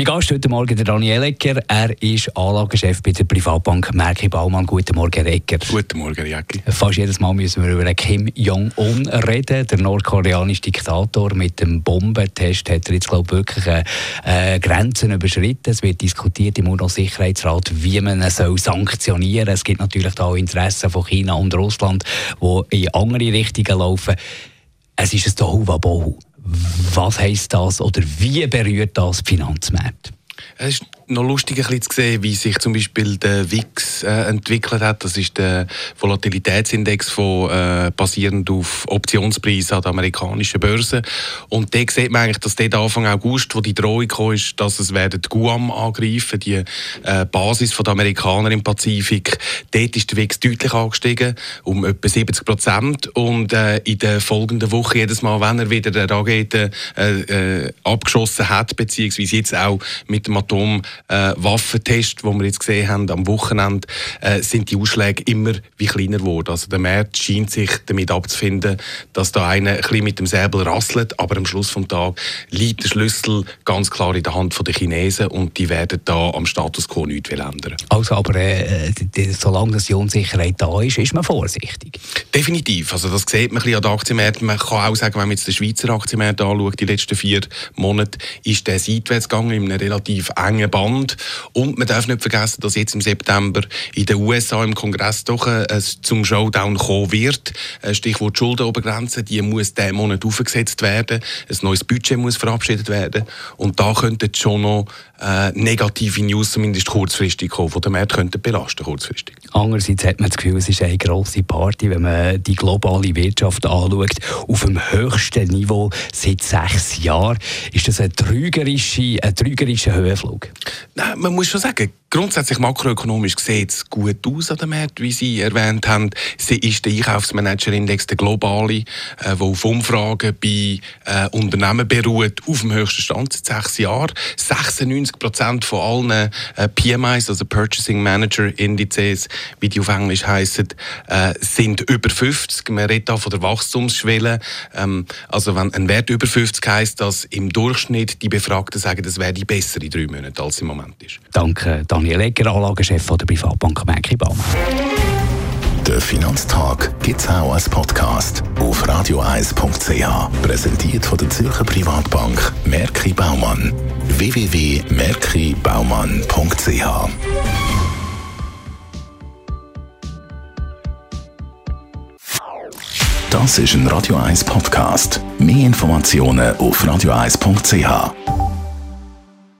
mein Gast heute Morgen der Daniel Ecker. Er ist Anlagechef bei der Privatbank Merki Baumann. Guten Morgen, Ecker. Guten Morgen, Jacki. Fast jedes Mal müssen wir über Kim Jong-un reden. Der nordkoreanische Diktator mit dem Bombentest hat er jetzt, glaube ich, wirklich äh, Grenzen überschritten. Es wird diskutiert im UNO-Sicherheitsrat, wie man ihn soll sanktionieren soll. Es gibt natürlich auch Interessen von China und Russland, die in andere Richtungen laufen. Es ist ein Tohuwabohu. Was heisst das oder wie berührt das die Finanzmärkte? Noch lustig ein bisschen zu sehen, wie sich zum Beispiel der WIX äh, entwickelt hat. Das ist der Volatilitätsindex von, äh, basierend auf Optionspreisen an der amerikanischen Börse. Und da sieht man eigentlich, dass dort Anfang August, wo die Drohung kam, ist, dass es werden Guam angreifen, die äh, Basis der Amerikaner im Pazifik. Dort ist der WIX deutlich angestiegen, um etwa 70 Prozent. Und äh, in der folgenden Woche, jedes Mal, wenn er wieder eine Rakete äh, äh, abgeschossen hat, beziehungsweise jetzt auch mit dem Atom äh, Waffentest, wo wir jetzt gesehen haben am Wochenende, äh, sind die Ausschläge immer wie kleiner geworden. Also der Markt scheint sich damit abzufinden, dass da einer ein bisschen mit dem Säbel rasselt, aber am Schluss des Tages liegt der Schlüssel ganz klar in der Hand der Chinesen und die werden da am Status quo nichts ändern. Also aber äh, solange die Unsicherheit da ist, ist man vorsichtig? Definitiv. Also das sieht man ein bisschen an den Aktienmärkten. Man kann auch sagen, wenn man jetzt den Schweizer Aktienmarkt anschaut, die letzten vier Monate, ist der seitwärts gegangen in einem relativ engen Band Land. Und man darf nicht vergessen, dass jetzt im September in den USA im Kongress doch äh, zum Showdown kommen wird. Äh, Stichwort Schuldenobergrenze, die muss diesen Monat aufgesetzt werden. Ein neues Budget muss verabschiedet werden. Und da könnten schon noch äh, negative News zumindest kurzfristig kommen, die den Markt könnten belasten kurzfristig. Andererseits hat man das Gefühl, es ist eine grosse Party, wenn man die globale Wirtschaft anschaut, auf dem höchsten Niveau seit sechs Jahren. Ist das ein trügerischer, ein trügerischer Höhenflug? Nein, man muss schon sagen, Grundsätzlich makroökonomisch sieht es gut aus an dem Markt, wie Sie erwähnt haben. Sie ist der Einkaufsmanagerindex, der globale, äh, der auf Umfragen bei äh, Unternehmen beruht, auf dem höchsten Stand seit sechs Jahren. 96 Prozent von allen äh, PMIs, also Purchasing Manager Indizes, wie die auf Englisch heißen, äh, sind über 50. Man redet da von der Wachstumsschwelle. Ähm, also wenn ein Wert über 50 heißt, dass im Durchschnitt die Befragten sagen, das wäre die bessere drei Monate als im Moment ist. Danke. Daniel Egger, Anlagechef der Privatbank Merkibau. Der Finanztag gibt es auch als Podcast auf radioeis.ch. Präsentiert von der Zürcher Privatbank Merki Baumann. www.merkibaumann.ch Das ist ein Radio 1 Podcast. Mehr Informationen auf radioeis.ch.